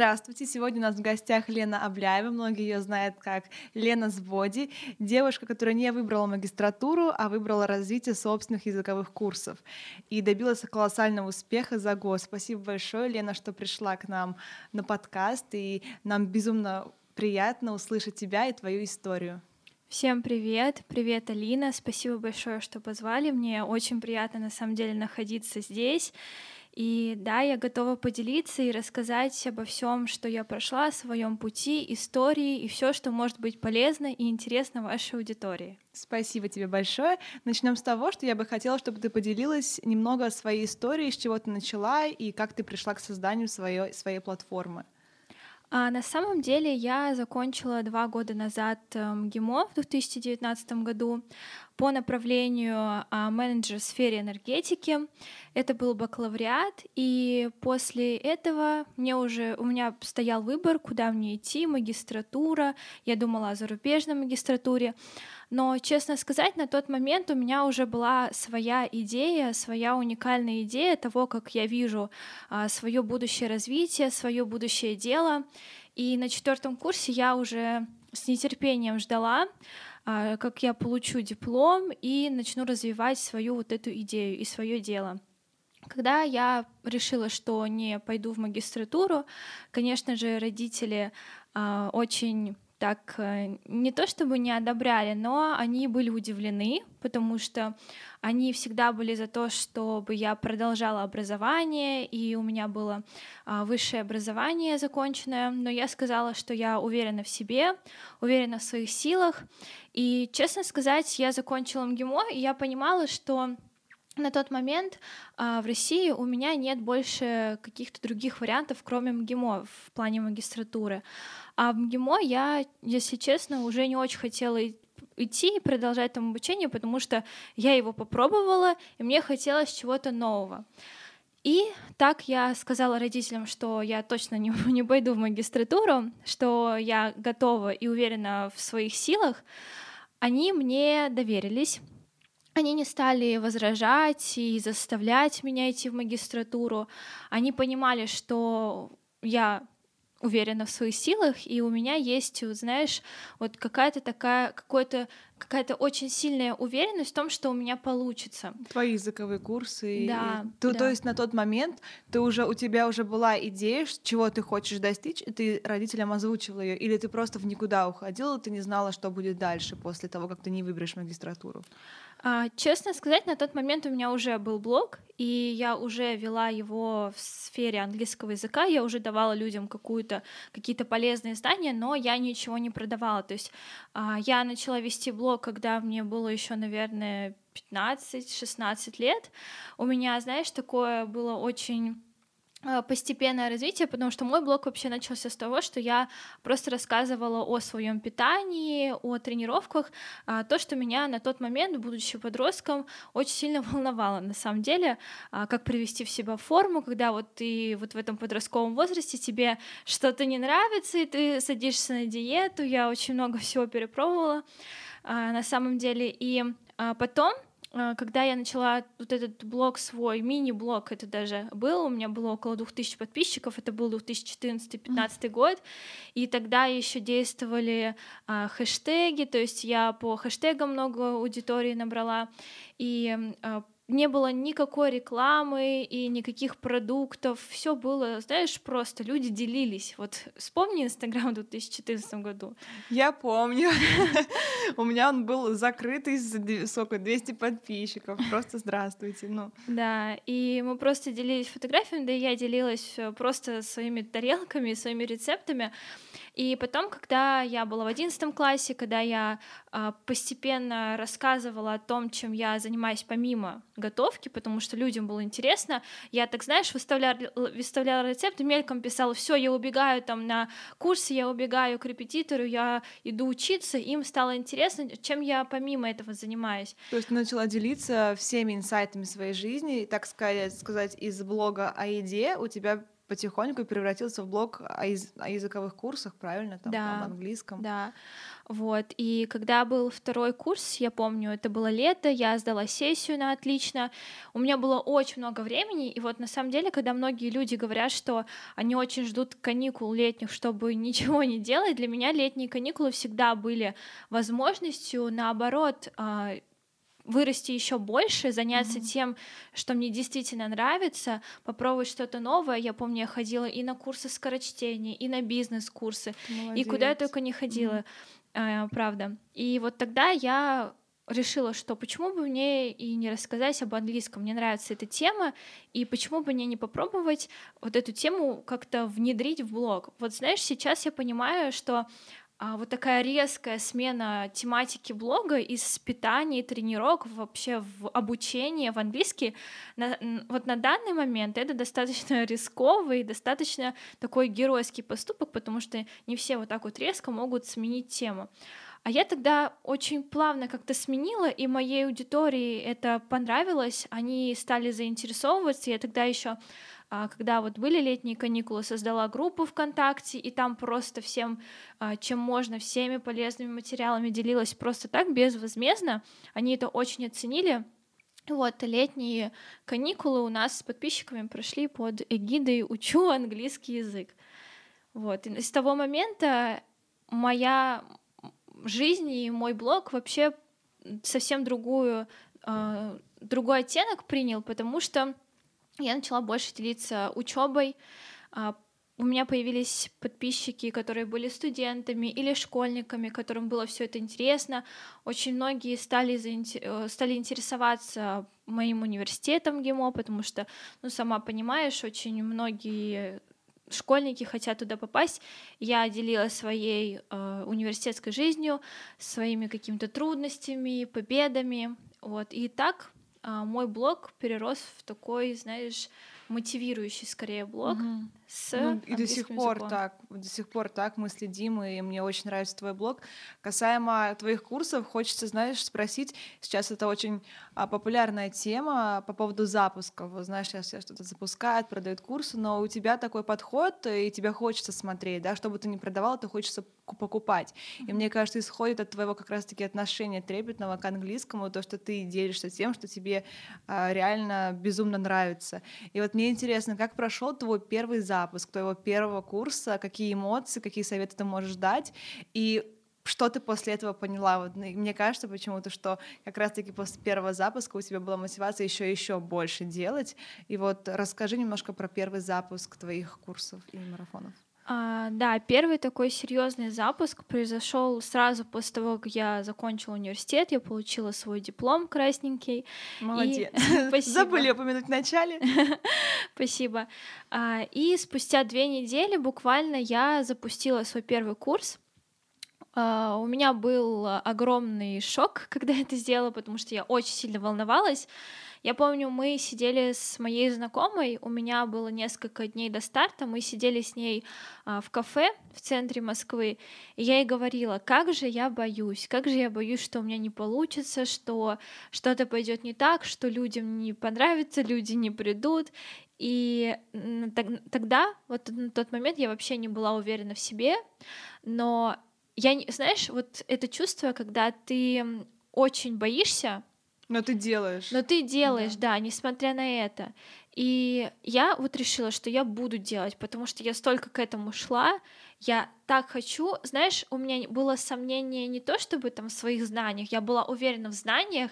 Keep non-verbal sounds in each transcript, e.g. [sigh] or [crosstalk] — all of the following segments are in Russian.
Здравствуйте, сегодня у нас в гостях Лена Обляева, многие ее знают как Лена Зводи, девушка, которая не выбрала магистратуру, а выбрала развитие собственных языковых курсов и добилась колоссального успеха за год. Спасибо большое, Лена, что пришла к нам на подкаст, и нам безумно приятно услышать тебя и твою историю. Всем привет! Привет, Алина! Спасибо большое, что позвали. Мне очень приятно на самом деле находиться здесь. И да, я готова поделиться и рассказать обо всем, что я прошла, о своем пути, истории и все, что может быть полезно и интересно вашей аудитории. Спасибо тебе большое. Начнем с того, что я бы хотела, чтобы ты поделилась немного о своей истории, с чего ты начала и как ты пришла к созданию своей, своей платформы. А на самом деле я закончила два года назад МГИМО в 2019 году по направлению а, менеджер в сфере энергетики. Это был бакалавриат, и после этого мне уже у меня стоял выбор, куда мне идти, магистратура. Я думала о зарубежной магистратуре. Но, честно сказать, на тот момент у меня уже была своя идея, своя уникальная идея того, как я вижу а, свое будущее развитие, свое будущее дело. И на четвертом курсе я уже с нетерпением ждала, как я получу диплом и начну развивать свою вот эту идею и свое дело. Когда я решила, что не пойду в магистратуру, конечно же, родители э, очень так э, не то чтобы не одобряли, но они были удивлены, потому что они всегда были за то, чтобы я продолжала образование, и у меня было а, высшее образование законченное, но я сказала, что я уверена в себе, уверена в своих силах, и, честно сказать, я закончила МГИМО, и я понимала, что на тот момент а, в России у меня нет больше каких-то других вариантов, кроме МГИМО в плане магистратуры. А в МГИМО я, если честно, уже не очень хотела идти и продолжать там обучение, потому что я его попробовала, и мне хотелось чего-то нового. И так я сказала родителям, что я точно не, [laughs] не пойду в магистратуру, что я готова и уверена в своих силах. Они мне доверились. Они не стали возражать и заставлять меня идти в магистратуру. Они понимали, что я уверена в своих силах, и у меня есть, вот, знаешь, вот какая-то такая, какой-то какая-то очень сильная уверенность в том, что у меня получится. Твои языковые курсы. Да. И... Ты, да. То есть на тот момент ты уже у тебя уже была идея, чего ты хочешь достичь, и ты родителям озвучила ее, или ты просто в никуда уходила, ты не знала, что будет дальше после того, как ты не выберешь магистратуру? А, честно сказать, на тот момент у меня уже был блог, и я уже вела его в сфере английского языка, я уже давала людям какую-то, какие-то полезные знания, но я ничего не продавала. То есть а, я начала вести блог, когда мне было еще, наверное, 15-16 лет. У меня, знаешь, такое было очень постепенное развитие, потому что мой блог вообще начался с того, что я просто рассказывала о своем питании, о тренировках, а, то, что меня на тот момент, будучи подростком, очень сильно [laughs] волновало. На самом деле, а, как привести в себя форму, когда вот ты вот в этом подростковом возрасте тебе что-то не нравится, и ты садишься на диету. Я очень много всего перепробовала а, на самом деле. И потом когда я начала вот этот блог свой, мини-блог это даже был, у меня было около 2000 подписчиков, это был 2014-2015 год, и тогда еще действовали а, хэштеги, то есть я по хэштегам много аудитории набрала, и а, не было никакой рекламы и никаких продуктов. Все было, знаешь, просто люди делились. Вот вспомни Инстаграм в 2014 году. Я помню. [laughs] У меня он был закрытый, сколько, 200 подписчиков. Просто здравствуйте. Ну. Да, и мы просто делились фотографиями, да и я делилась э, просто своими тарелками, своими рецептами. И потом, когда я была в одиннадцатом классе, когда я а, постепенно рассказывала о том, чем я занимаюсь помимо готовки, потому что людям было интересно, я так, знаешь, выставляла, выставляла рецепты, мельком писала, все, я убегаю там на курсы, я убегаю к репетитору, я иду учиться, им стало интересно, чем я помимо этого занимаюсь. То есть начала делиться всеми инсайтами своей жизни, так сказать, сказать из блога о еде у тебя потихоньку превратился в блог о, яз- о языковых курсах, правильно? Там, Да. там, английском. Да, вот. И когда был второй курс, я помню, это было лето, я сдала сессию на отлично. У меня было очень много времени, и вот на самом деле, когда многие люди говорят, что они очень ждут каникул летних, чтобы [laughs] ничего не делать, для меня летние каникулы всегда были возможностью, наоборот, а, вырасти еще больше, заняться Мгм. тем, что мне действительно нравится, попробовать что-то новое. Я помню, я ходила и на курсы скорочтения, и на бизнес-курсы, и куда я только не ходила, а, правда. И вот тогда я решила, что почему бы мне и не рассказать об английском, мне нравится эта тема, и почему бы мне не попробовать вот эту тему как-то внедрить в блог. Вот знаешь, сейчас я понимаю, что вот такая резкая смена тематики блога из питания, тренировок вообще в обучение в английский, на- вот на данный момент это достаточно [laughs] рисковый, достаточно такой геройский поступок, потому что не все вот так вот резко могут сменить тему. А я тогда очень плавно как-то сменила, и моей аудитории это понравилось, они стали заинтересовываться. Я тогда еще, когда вот были летние каникулы, создала группу ВКонтакте, и там просто всем, а, чем можно, всеми полезными материалами делилась просто так, безвозмездно. Они это очень оценили. Вот, летние каникулы у нас с подписчиками прошли под эгидой «Учу английский язык». Вот, и с того момента моя жизнь и мой блог вообще совсем другую, э, другой оттенок принял, потому что я начала больше делиться учебой. Э, у меня появились подписчики, которые были студентами или школьниками, которым было все это интересно. Очень многие стали, заинте- стали интересоваться моим университетом ГИМО, потому что, ну, сама понимаешь, очень многие школьники хотят туда попасть. Я делилась своей э, университетской жизнью, своими какими-то трудностями, победами. Вот. И так э, мой блог перерос в такой, знаешь, мотивирующий скорее блог Мгм. С Ну, и до сих пор языком. так, до сих пор так мы следим, и мне очень нравится твой блог. Касаемо твоих курсов, хочется, знаешь, спросить, сейчас это очень а, популярная тема по поводу запусков. Знаешь, сейчас все что-то запускают, продают курсы, но у тебя такой подход, и тебя хочется смотреть, да, что бы ты ни продавал, то хочется ку- покупать. И мне кажется, исходит от твоего как раз-таки отношения трепетного к английскому, то, что ты делишься тем, что тебе а, реально безумно нравится. И вот мне интересно, как прошел твой первый запуск твоего первого курса, какие эмоции, какие советы ты можешь дать, и что ты после этого поняла? Вот, ну, мне кажется почему-то, что как раз-таки после первого запуска у тебя была мотивация еще еще больше делать. И вот расскажи немножко про первый запуск твоих курсов и марафонов. А, да, первый такой серьезный запуск произошел сразу после того, как я закончила университет, я получила свой диплом красненький. Молодец. [laughs] Спасибо. Забыли упомянуть в начале. [laughs] Спасибо. А, И спустя две недели буквально я запустила свой первый курс. А, У меня был огромный шок, [laughs] когда это сделала, потому что я очень сильно волновалась. Я помню, мы сидели с моей знакомой, у меня было несколько дней до старта, мы сидели с ней а, в кафе в центре Москвы, и я ей говорила, как же я боюсь, как же я боюсь, что у меня не получится, что что-то пойдет не так, что людям не понравится, люди не придут. И тогда, вот на тот момент, я вообще не была уверена в себе, но я, не- знаешь, вот это чувство, когда ты очень боишься, Но ты делаешь. но ты делаешь, да. несмотря на это. И я вот решила, что я буду делать, потому что я столько к этому шла, я так хочу. Знаешь, у меня было сомнение не то чтобы там в своих знаниях, я была уверена в знаниях,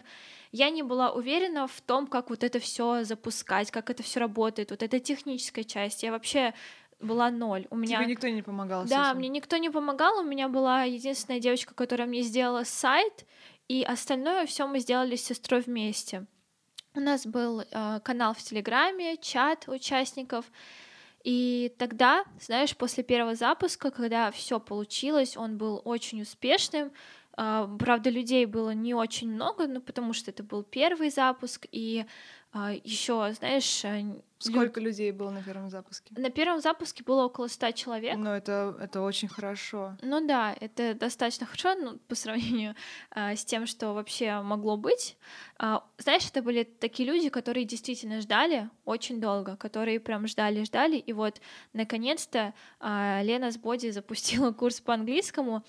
я не была уверена в том, как вот это все запускать, как это все работает, вот эта техническая часть. Я вообще была ноль. У меня Тебе никто не помогал да, мне никто не помогал. У меня была единственная девочка, которая мне сделала сайт, и остальное все мы сделали с сестрой вместе. У нас был э, канал в Телеграме, чат участников. И тогда, знаешь, после первого запуска, когда все получилось, он был очень успешным. Э, правда, людей было не очень много, ну, потому что это был первый запуск, и еще, знаешь, Сколько Лю... людей было на первом запуске? На первом запуске было около 100 человек. Ну, это, это очень хорошо. Ну да, это достаточно хорошо ну, по сравнению а, с тем, что вообще могло быть. А, знаешь, это были такие люди, которые действительно ждали очень долго, которые прям ждали-ждали, и вот наконец-то а, Лена с Боди запустила курс по английскому,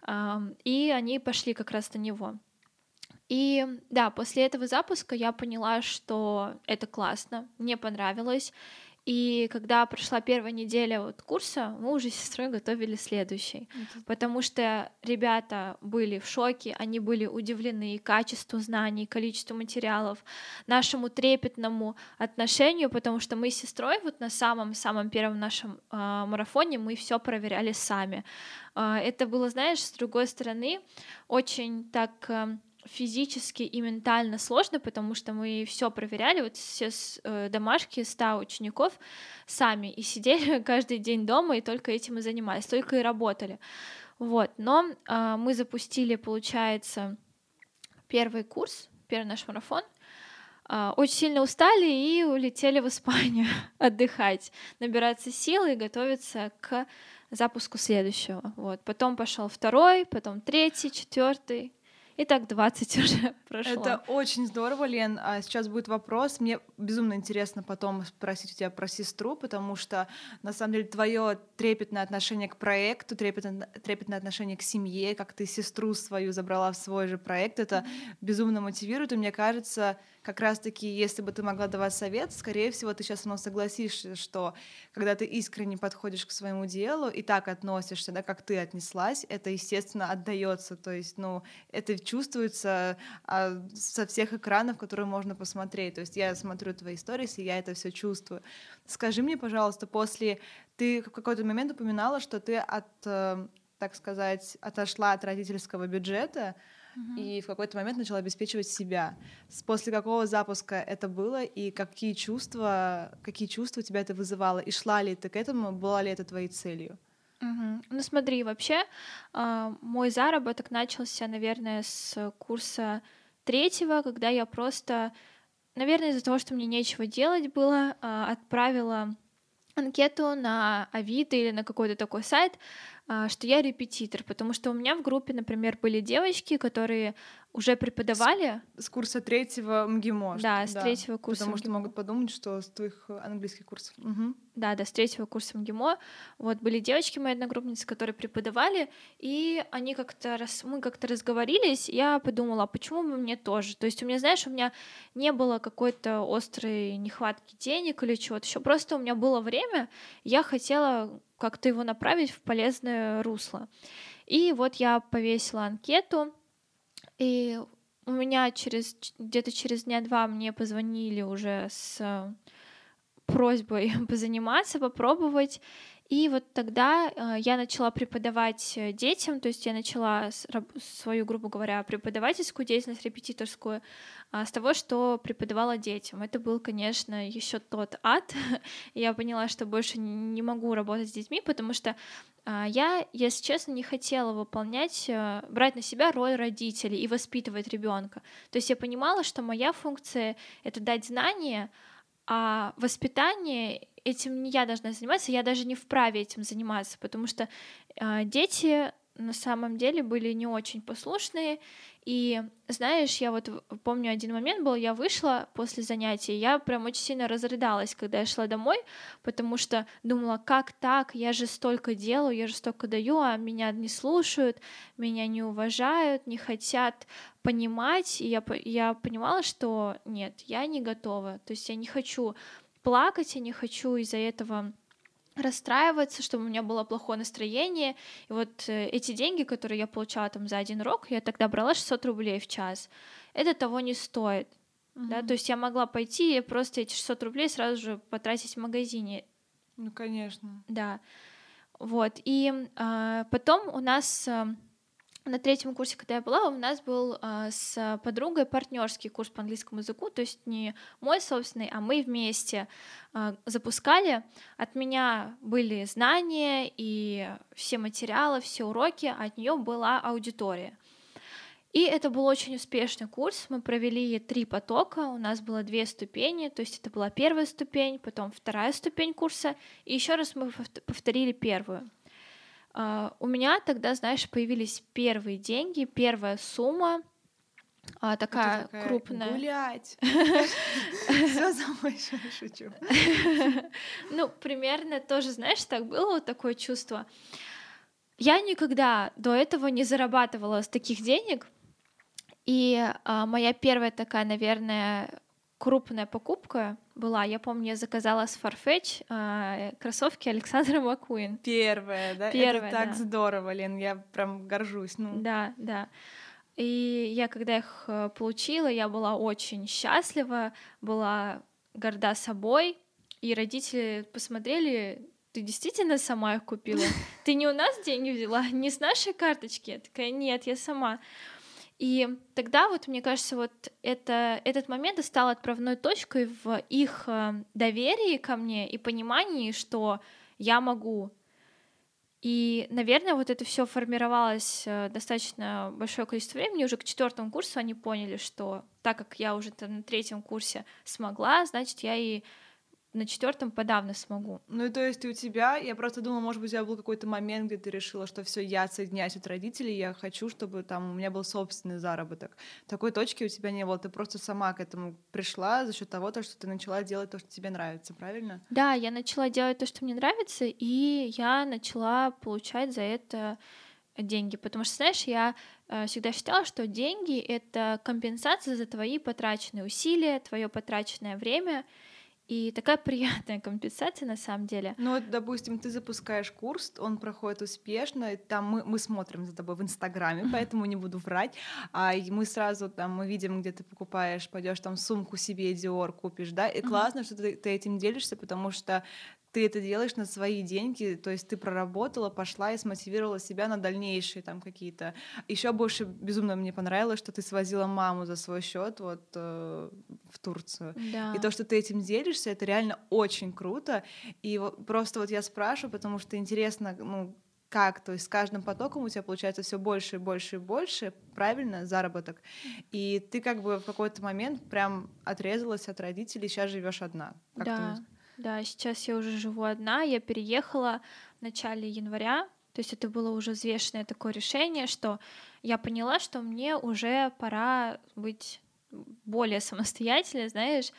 а, и они пошли как раз на него. И да, после этого запуска я поняла, что это классно, мне понравилось. И когда прошла первая неделя вот курса, мы уже с сестрой готовили следующий. mm Потому что ребята были в шоке, они были удивлены качеству знаний, количеству материалов, нашему трепетному отношению, потому что мы с сестрой вот на самом-самом первом нашем э, марафоне мы все проверяли сами. Э, это было, знаешь, с другой стороны, очень так... Э, физически и ментально сложно, потому что мы все проверяли, вот все э, домашки 100 учеников сами, и сидели [laughs] каждый день дома, и только этим и занимались, только и работали. Вот, но э, мы запустили, получается, первый курс, первый наш марафон, э, очень сильно устали и улетели в Испанию [laughs] отдыхать, набираться силы и готовиться к запуску следующего. Вот. Потом пошел второй, потом третий, четвертый, и так 20 уже прошло. Это очень здорово, Лен. А сейчас будет вопрос. Мне безумно интересно потом спросить у тебя про сестру, потому что на самом деле твое трепетное отношение к проекту, трепетное, трепетное отношение к семье, как ты сестру свою забрала в свой же проект, это mm-hmm. безумно мотивирует. И мне кажется, как раз-таки, если бы ты могла давать совет, скорее всего, ты сейчас мной согласишься, что когда ты искренне подходишь к своему делу и так относишься, да, как ты отнеслась, это, естественно, отдается. То есть, ну, это чувствуется а, со всех экранов, которые можно посмотреть. То есть я смотрю твои истории, и я это все чувствую. Скажи мне, пожалуйста, после ты в какой-то момент упоминала, что ты от, э, так сказать, отошла от родительского бюджета, и в какой-то момент начала обеспечивать себя. После какого запуска это было и какие чувства, какие чувства тебя это вызывало? И шла ли ты к этому, была ли это твоей целью? Угу. Ну смотри, вообще э, мой заработок начался, наверное, с курса третьего, когда я просто, наверное, из-за того, что мне нечего делать было, э, отправила анкету на Авито или на какой-то такой сайт, что я репетитор, потому что у меня в группе, например, были девочки, которые уже преподавали. С, с курса третьего МГИМО. Да, с да, третьего курса Потому что могут подумать, что с твоих английских курсов. Угу. Да, да, с третьего курса МГИМО. Вот были девочки мои одногруппницы, которые преподавали, и они как-то раз, мы как-то разговорились, я подумала, а почему бы мне тоже? То есть у меня, знаешь, у меня не было какой-то острой нехватки денег или чего-то еще, просто у меня было время, я хотела как-то его направить в полезное русло. И вот я повесила анкету, и у меня через где-то через дня два мне позвонили уже с просьбой [laughs] позаниматься, попробовать. И вот тогда э, я начала преподавать э, детям, то есть я начала свою, грубо говоря, преподавательскую деятельность, репетиторскую, а, с того, что преподавала детям. Это был, конечно, еще тот ад. [laughs] я поняла, что больше не могу работать с детьми, потому что а, я, если честно, не хотела выполнять, э, брать на себя роль родителей и воспитывать ребенка. То есть я понимала, что моя функция это дать знания, а воспитание этим не я должна заниматься, я даже не вправе этим заниматься, потому что э, дети на самом деле были не очень послушные. И знаешь, я вот помню один момент был, я вышла после занятий, я прям очень сильно разрыдалась, когда я шла домой, потому что думала, как так, я же столько делаю, я же столько даю, а меня не слушают, меня не уважают, не хотят понимать, и я, я понимала, что нет, я не готова, то есть я не хочу плакать, я не хочу из-за этого расстраиваться, чтобы у меня было плохое настроение. И вот э, эти деньги, которые я получала там за один урок, я тогда брала 600 рублей в час. Это того не стоит. Mm-hmm. Да, то есть я могла пойти и просто эти 600 рублей сразу же потратить в магазине. Ну, конечно. Да. Вот. И э, потом у нас э, на третьем курсе, когда я была, у нас был э, с подругой партнерский курс по английскому языку, то есть не мой собственный, а мы вместе э, запускали. От меня были знания и все материалы, все уроки, а от нее была аудитория. И это был очень успешный курс. Мы провели три потока. У нас было две ступени. То есть это была первая ступень, потом вторая ступень курса. И еще раз мы повторили первую. Uh, у меня тогда, знаешь, появились первые деньги, первая сумма, а, такая, такая крупная. Гулять. [laughs] Все за шучу. [laughs] Ну, примерно тоже, знаешь, так было вот такое чувство. Я никогда до этого не зарабатывала с таких денег, и а, моя первая такая, наверное, крупная покупка была, я помню, я заказала с Farfetch а, кроссовки Александра Маккуин. Первая, да? Первая, Это так да. здорово, Лен, я прям горжусь. Ну. Да, да. И я, когда их э, получила, я была очень счастлива, была горда собой, и родители посмотрели, ты действительно сама их купила? Ты не у нас деньги взяла, не с нашей карточки? Я такая, нет, я сама. И тогда вот, мне кажется, вот это, этот момент стал отправной точкой в их э, доверии ко мне и понимании, что я могу, и, наверное, вот это все формировалось э, достаточно большое количество времени. Уже к четвертому курсу они поняли, что так как я уже на третьем курсе смогла, значит, я и на четвертом подавно смогу. Ну и то есть у тебя, я просто думала, может быть, у тебя был какой-то момент, где ты решила, что все, я отсоединяюсь от родителей, я хочу, чтобы там у меня был собственный заработок. Такой точки у тебя не было, ты просто сама к этому пришла за счет того, то, что ты начала делать то, что тебе нравится, правильно? Да, я начала делать то, что мне нравится, и я начала получать за это деньги, потому что, знаешь, я э, всегда считала, что деньги — это компенсация за твои потраченные усилия, твое потраченное время, и такая приятная компенсация на самом деле. Ну, вот, допустим, ты запускаешь курс, он проходит успешно, и там мы, мы смотрим за тобой в Инстаграме, поэтому не буду врать. А мы сразу там мы видим, где ты покупаешь, пойдешь там сумку себе Dior купишь, да, и классно, что ты, ты этим делишься, потому что ты это делаешь на свои деньги, то есть ты проработала, пошла и смотивировала себя на дальнейшие там какие-то. Еще больше безумно мне понравилось, что ты свозила маму за свой счет вот э, в Турцию. Да. И то, что ты этим делишься, это реально очень круто. И вот, просто вот я спрашиваю, потому что интересно, ну, как, то есть с каждым потоком у тебя получается все больше и больше и больше, правильно, заработок. И ты как бы в какой-то момент прям отрезалась от родителей, сейчас живешь одна. Как да. Да, сейчас я уже живу одна. Я переехала в начале января. То есть это было уже взвешенное такое решение, что я поняла, что мне уже пора быть более самостоятельной, знаешь.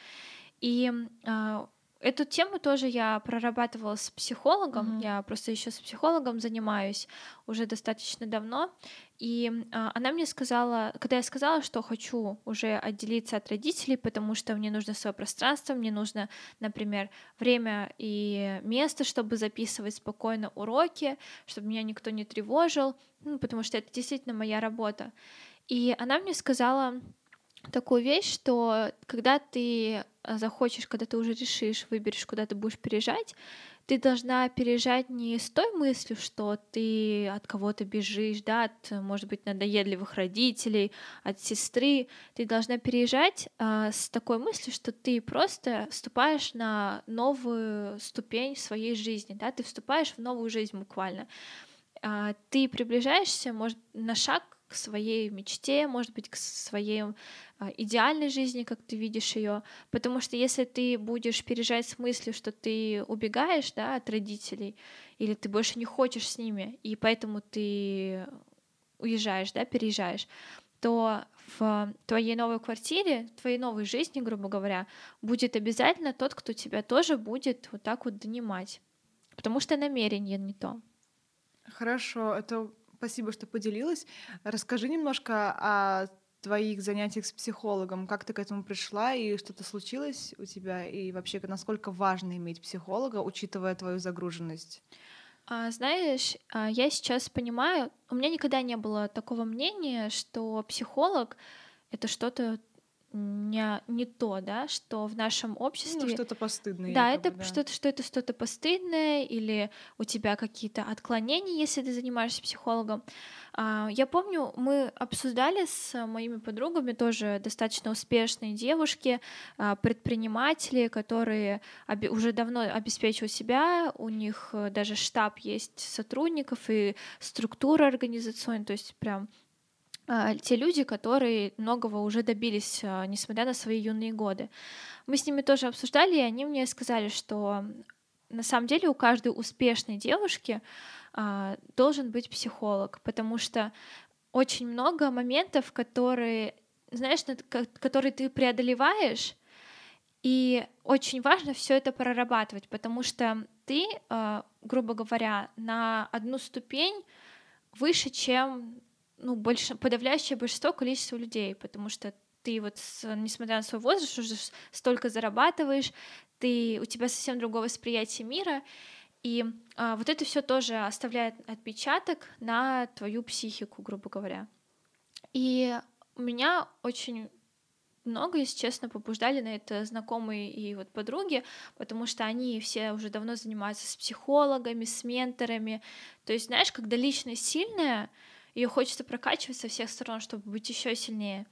И э, Эту тему тоже я прорабатывала с психологом. Mm-hmm. Я просто еще с психологом занимаюсь уже достаточно давно. И а, она мне сказала, когда я сказала, что хочу уже отделиться от родителей, потому что мне нужно свое пространство, мне нужно, например, время и место, чтобы записывать спокойно уроки, чтобы меня никто не тревожил, ну, потому что это действительно моя работа. И она мне сказала такую вещь, что когда ты э, захочешь, когда ты уже решишь, выберешь, куда ты будешь переезжать, ты должна переезжать не с той мыслью, что ты от кого-то бежишь, да, от, может быть, надоедливых родителей, от сестры. Ты должна переезжать а, с такой мыслью, что ты просто вступаешь на новую ступень своей жизни, да, ты вступаешь в новую жизнь буквально. А, ты приближаешься, может, на шаг своей мечте, может быть, к своей а, идеальной жизни, как ты видишь ее, потому что если ты будешь переезжать с мыслью, что ты убегаешь да, от родителей, или ты больше не хочешь с ними, и поэтому ты уезжаешь, да, переезжаешь, то в твоей новой квартире, в твоей новой жизни, грубо говоря, будет обязательно тот, кто тебя тоже будет вот так вот донимать, потому что намерение не то. Хорошо, это спасибо, что поделилась. Расскажи немножко о твоих занятиях с психологом, как ты к этому пришла и что-то случилось у тебя, и вообще насколько важно иметь психолога, учитывая твою загруженность? А, знаешь, а, я сейчас понимаю, у меня никогда не было такого мнения, что психолог это что-то не, не то, да, что в нашем обществе... Ну, что-то постыдное. Да, это да. что-то, что это что-то постыдное, или у тебя какие-то отклонения, если ты занимаешься психологом. А, я помню, мы обсуждали с моими подругами, тоже достаточно успешные девушки, а, предприниматели, которые уже давно обеспечивают себя, у них э, даже штаб есть сотрудников и структура организационная, то есть прям те люди, которые многого уже добились, а, несмотря на свои юные годы. Мы с ними тоже обсуждали, и они мне сказали, что на самом деле у каждой успешной девушки а, должен быть психолог, потому что очень много моментов, которые, знаешь, которые ты преодолеваешь, и очень важно все это прорабатывать, потому что ты, грубо говоря, на одну ступень выше, чем ну, больше, подавляющее большинство количества людей, потому что ты вот, несмотря на свой возраст, уже столько зарабатываешь, ты, у тебя совсем другое восприятие мира, и а, вот это все тоже оставляет отпечаток на твою психику, грубо говоря. И у меня очень много, если честно, побуждали на это знакомые и вот подруги, потому что они все уже давно занимаются с психологами, с менторами. То есть, знаешь, когда личность сильная, ее хочется прокачивать со всех сторон, чтобы быть еще сильнее.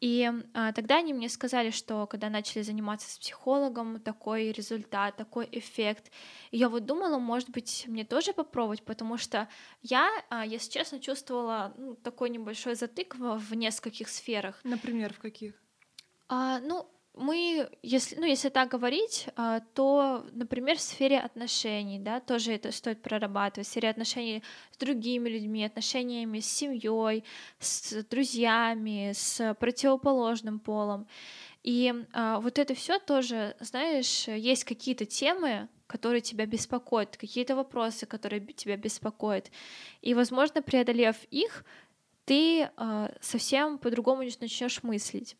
И а, тогда они мне сказали, что когда начали заниматься с психологом, такой результат, такой эффект. И я вот думала, может быть, мне тоже попробовать, потому что я, а, если честно, чувствовала ну, такой небольшой затык в, в нескольких сферах. Например, в каких? А, ну, мы, если, ну, если так говорить, а, то, например, в сфере отношений, да, тоже это стоит прорабатывать, в сфере отношений с другими людьми, отношениями с семьей, с друзьями, с противоположным полом. И а, вот это все тоже, знаешь, есть какие-то темы, которые тебя беспокоят, какие-то вопросы, которые тебя беспокоят. И, возможно, преодолев их, ты а, совсем по-другому начнешь мыслить.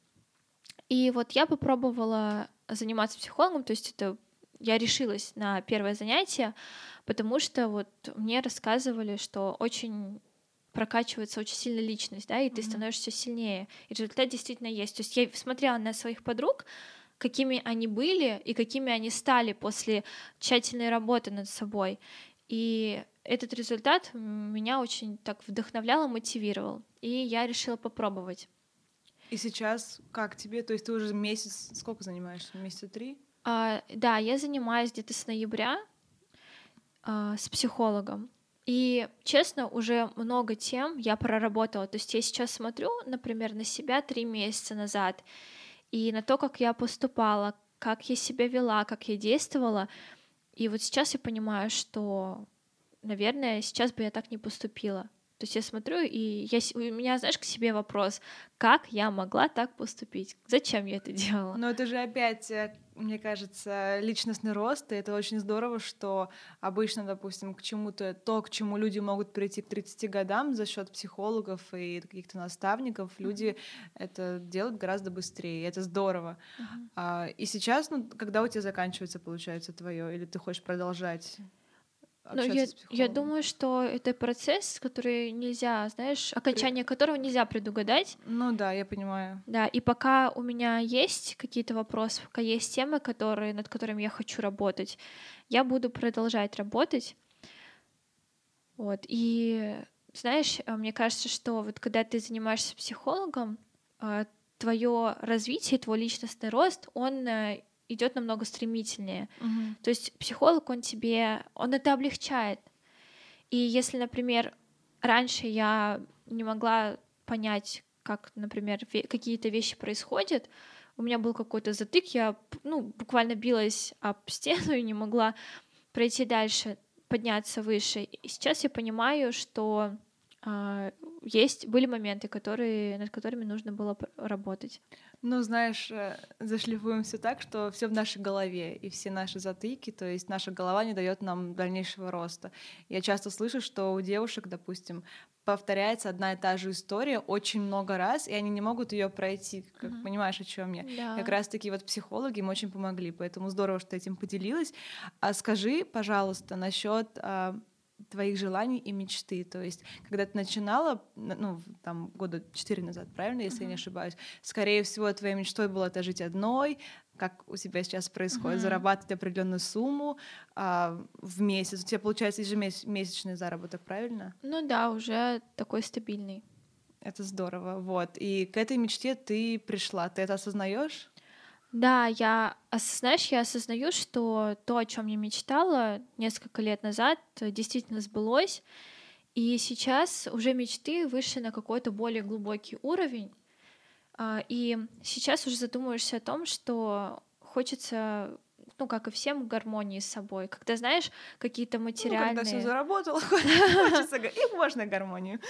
И вот я попробовала заниматься психологом, то есть это я решилась на первое занятие, потому что вот мне рассказывали, что очень прокачивается очень сильно личность, да, и ты mm-hmm. становишься сильнее. И результат действительно есть. То есть я смотрела на своих подруг, какими они были и какими они стали после тщательной работы над собой. И этот результат меня очень так вдохновлял и мотивировал. И я решила попробовать. И сейчас как тебе? То есть ты уже месяц, сколько занимаешься? Месяца три? А, да, я занимаюсь где-то с ноября а, с психологом. И, честно, уже много тем я проработала. То есть я сейчас смотрю, например, на себя три месяца назад и на то, как я поступала, как я себя вела, как я действовала. И вот сейчас я понимаю, что, наверное, сейчас бы я так не поступила. То есть я смотрю, и я, у меня, знаешь, к себе вопрос, как я могла так поступить? Зачем я это делала? Но это же опять, э, мне кажется, личностный рост, и это очень здорово, что обычно, допустим, к чему-то, то, к чему люди могут прийти к 30 годам за счет психологов и каких-то наставников, mm-hmm. люди это делают гораздо быстрее, и это здорово. Mm-hmm. А, и сейчас, ну, когда у тебя заканчивается, получается, твое, или ты хочешь продолжать? Но я, я думаю, что это процесс, который нельзя, знаешь, окончание При... которого нельзя предугадать. Ну да, я понимаю. Да, и пока у меня есть какие-то вопросы, пока есть темы, которые, над которыми я хочу работать, я буду продолжать работать. Вот, и знаешь, э, мне кажется, что вот когда ты занимаешься психологом, э, твое развитие, твой личностный рост, он э, идет намного стремительнее. Угу. То есть психолог, он тебе, он это облегчает. И если, например, раньше я не могла понять, как, например, какие-то вещи происходят, у меня был какой-то затык, я ну, буквально билась об [laughs] стену и не могла пройти дальше, подняться выше. И сейчас я понимаю, что есть были моменты, которые, над которыми нужно было работать. Ну, знаешь, э, зашлифуем все так, что все в нашей голове, и все наши затыки, то есть наша голова не дает нам дальнейшего роста. Я часто слышу, что у девушек, допустим, повторяется одна и та же история очень много раз, и они не могут ее пройти. Как mm-hmm. понимаешь, о чем я? Да. Как раз таки вот психологи им очень помогли, поэтому здорово, что ты этим поделилась. А скажи, пожалуйста, насчет а, твоих желаний и мечты. То есть, когда ты начинала, ну, там, года четыре назад, правильно, если uh-huh. я не ошибаюсь, скорее всего, твоей мечтой было это жить одной, как у тебя сейчас происходит, uh-huh. зарабатывать определенную сумму а, в месяц. У тебя получается ежемесячный заработок, правильно? Ну да, уже такой стабильный. Это здорово, вот. И к этой мечте ты пришла, ты это осознаешь? Да, я, знаешь, я осознаю, что то, о чем я мечтала несколько лет назад, действительно сбылось. И сейчас уже мечты вышли на какой-то более глубокий уровень. А, и сейчас уже задумываешься о том, что хочется ну, как и всем, гармонии с собой. Когда, знаешь, какие-то материальные... Ну, когда все заработало, [laughs] [laughs] хочется, и можно гармонию.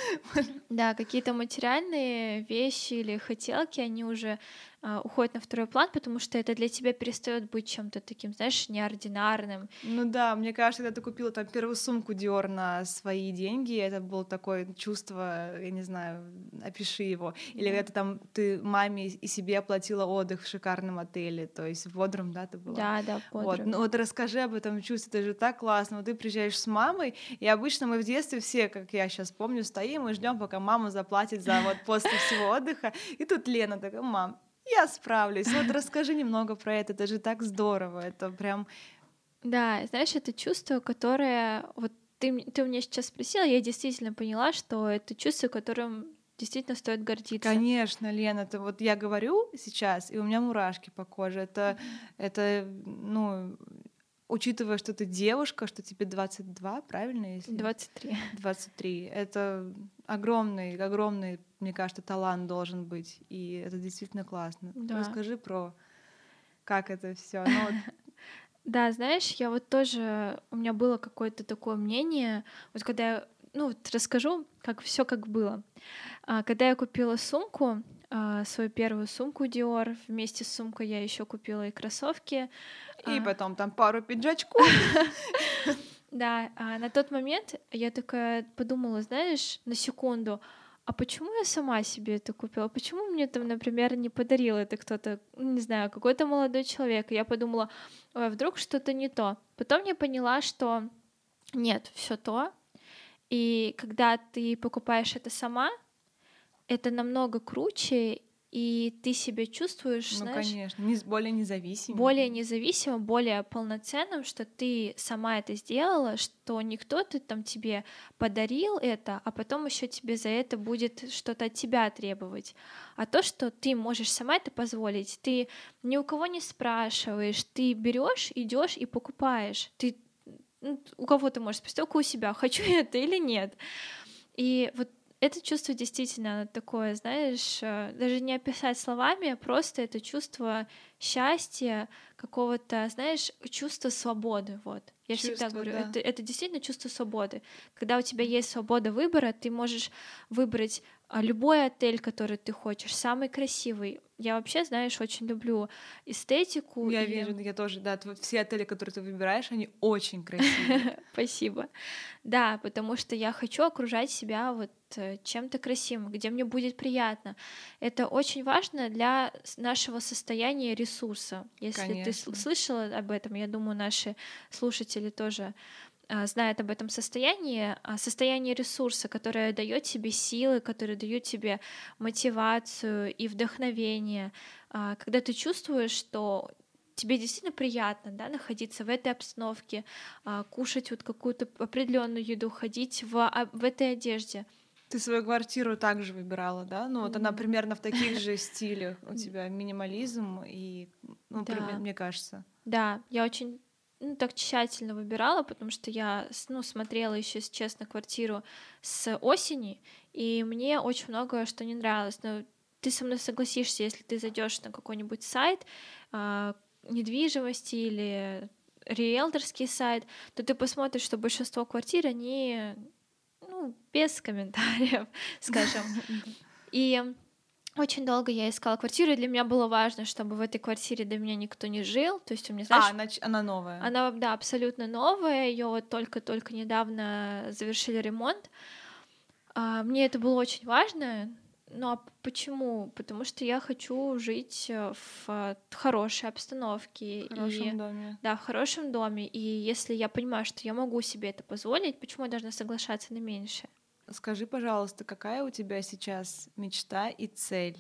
Да, какие-то материальные вещи или хотелки, они уже уходит на второй план, потому что это для тебя перестает быть чем-то таким, знаешь, неординарным. Ну да, мне кажется, когда ты купила там первую сумку Dior на свои деньги, это было такое чувство, я не знаю, опиши его. Или да. когда там ты маме и себе оплатила отдых в шикарном отеле, то есть в Бодром, да, ты была? Да, да, в Вот. Ну вот расскажи об этом чувстве, это же так классно. Вот ты приезжаешь с мамой, и обычно мы в детстве все, как я сейчас помню, стоим и ждем, пока мама заплатит за вот после всего отдыха. И тут Лена такая, мам, я справлюсь. Вот расскажи немного про это, это же так здорово, это прям... Да, знаешь, это чувство, которое... Вот ты, ты у меня сейчас спросила, я действительно поняла, что это чувство, которым действительно стоит гордиться. Конечно, Лена, это вот я говорю сейчас, и у меня мурашки по коже. Это, mm-hmm. это ну, учитывая, что ты девушка, что тебе 22, правильно? Если... 23. 23. Это огромный, огромный, мне кажется, талант должен быть. И это действительно классно. Да. Расскажи про как это все. Ну, вот... [laughs] Да, знаешь, я вот тоже, у меня было какое-то такое мнение, вот когда я, ну вот расскажу, как все как было. А, когда я купила сумку, а, свою первую сумку Dior. Вместе с сумкой я еще купила и кроссовки. И а... потом там пару пиджачков. [laughs] Да, а на тот момент я такая подумала, знаешь, на секунду, а почему я сама себе это купила? Почему мне там, например, не подарил это кто-то, ну, не знаю, какой-то молодой человек? Я подумала, ой, вдруг что-то не то. Потом я поняла, что нет, все то. И когда ты покупаешь это сама, это намного круче, и ты себя чувствуешь, ну, знаешь, конечно, не, более независимым. Более независимым, более полноценным, что ты сама это сделала, что не кто-то там тебе подарил это, а потом еще тебе за это будет что-то от тебя требовать. А то, что ты можешь сама это позволить, ты ни у кого не спрашиваешь, ты берешь, идешь и покупаешь. Ты ну, у кого ты можешь спросить, только у себя, [laughs] хочу я это или нет. И вот это чувство действительно такое, знаешь, э, даже не описать словами, а просто это чувство счастья, какого-то, знаешь, чувства свободы, вот. Я чувство, всегда говорю, да. это, это действительно чувство свободы. Когда у тебя есть свобода выбора, ты можешь выбрать а, любой отель, который ты хочешь, самый красивый. Я вообще, знаешь, очень люблю эстетику. Я и... вижу, я тоже, да. Все отели, которые ты выбираешь, они очень красивые. [laughs] Спасибо. Да, потому что я хочу окружать себя вот э, чем-то красивым, где мне будет приятно. Это очень важно для нашего состояния ресурса. Если Конечно. ты слышала об этом, я думаю, наши слушатели тоже а, знает об этом состоянии, а, состояние ресурса, которое дает тебе силы, которое дает тебе мотивацию и вдохновение, а, когда ты чувствуешь, что тебе действительно приятно да, находиться в этой обстановке, кушать вот какую-то определенную еду, ходить в, в этой одежде. Ты свою квартиру также выбирала, да? Ну, вот она примерно в таких [laughs] же стилях у тебя минимализм и, ну, да. мне кажется. Да, я очень ну, так тщательно выбирала, потому что я ну, смотрела еще, если честно, квартиру с осени, и мне очень много что не нравилось. Но ты со мной согласишься, если ты зайдешь на какой-нибудь сайт э, недвижимости или риэлторский сайт, то ты посмотришь, что большинство квартир, они ну, без комментариев, [laughs] скажем. [laughs] И очень долго я искала квартиру, и для меня было важно, чтобы в этой квартире до меня никто не жил. То есть у меня, знаешь... А, она, она новая. Она, да, абсолютно новая. Ее вот только-только недавно завершили ремонт. А, мне это было очень важно. Ну а почему? Потому что я хочу жить э, в хорошей обстановке. В хорошем и, доме. Да, в хорошем доме. И если я понимаю, что я могу себе это позволить, почему я должна соглашаться на меньшее? Скажи, пожалуйста, какая у тебя сейчас мечта и цель?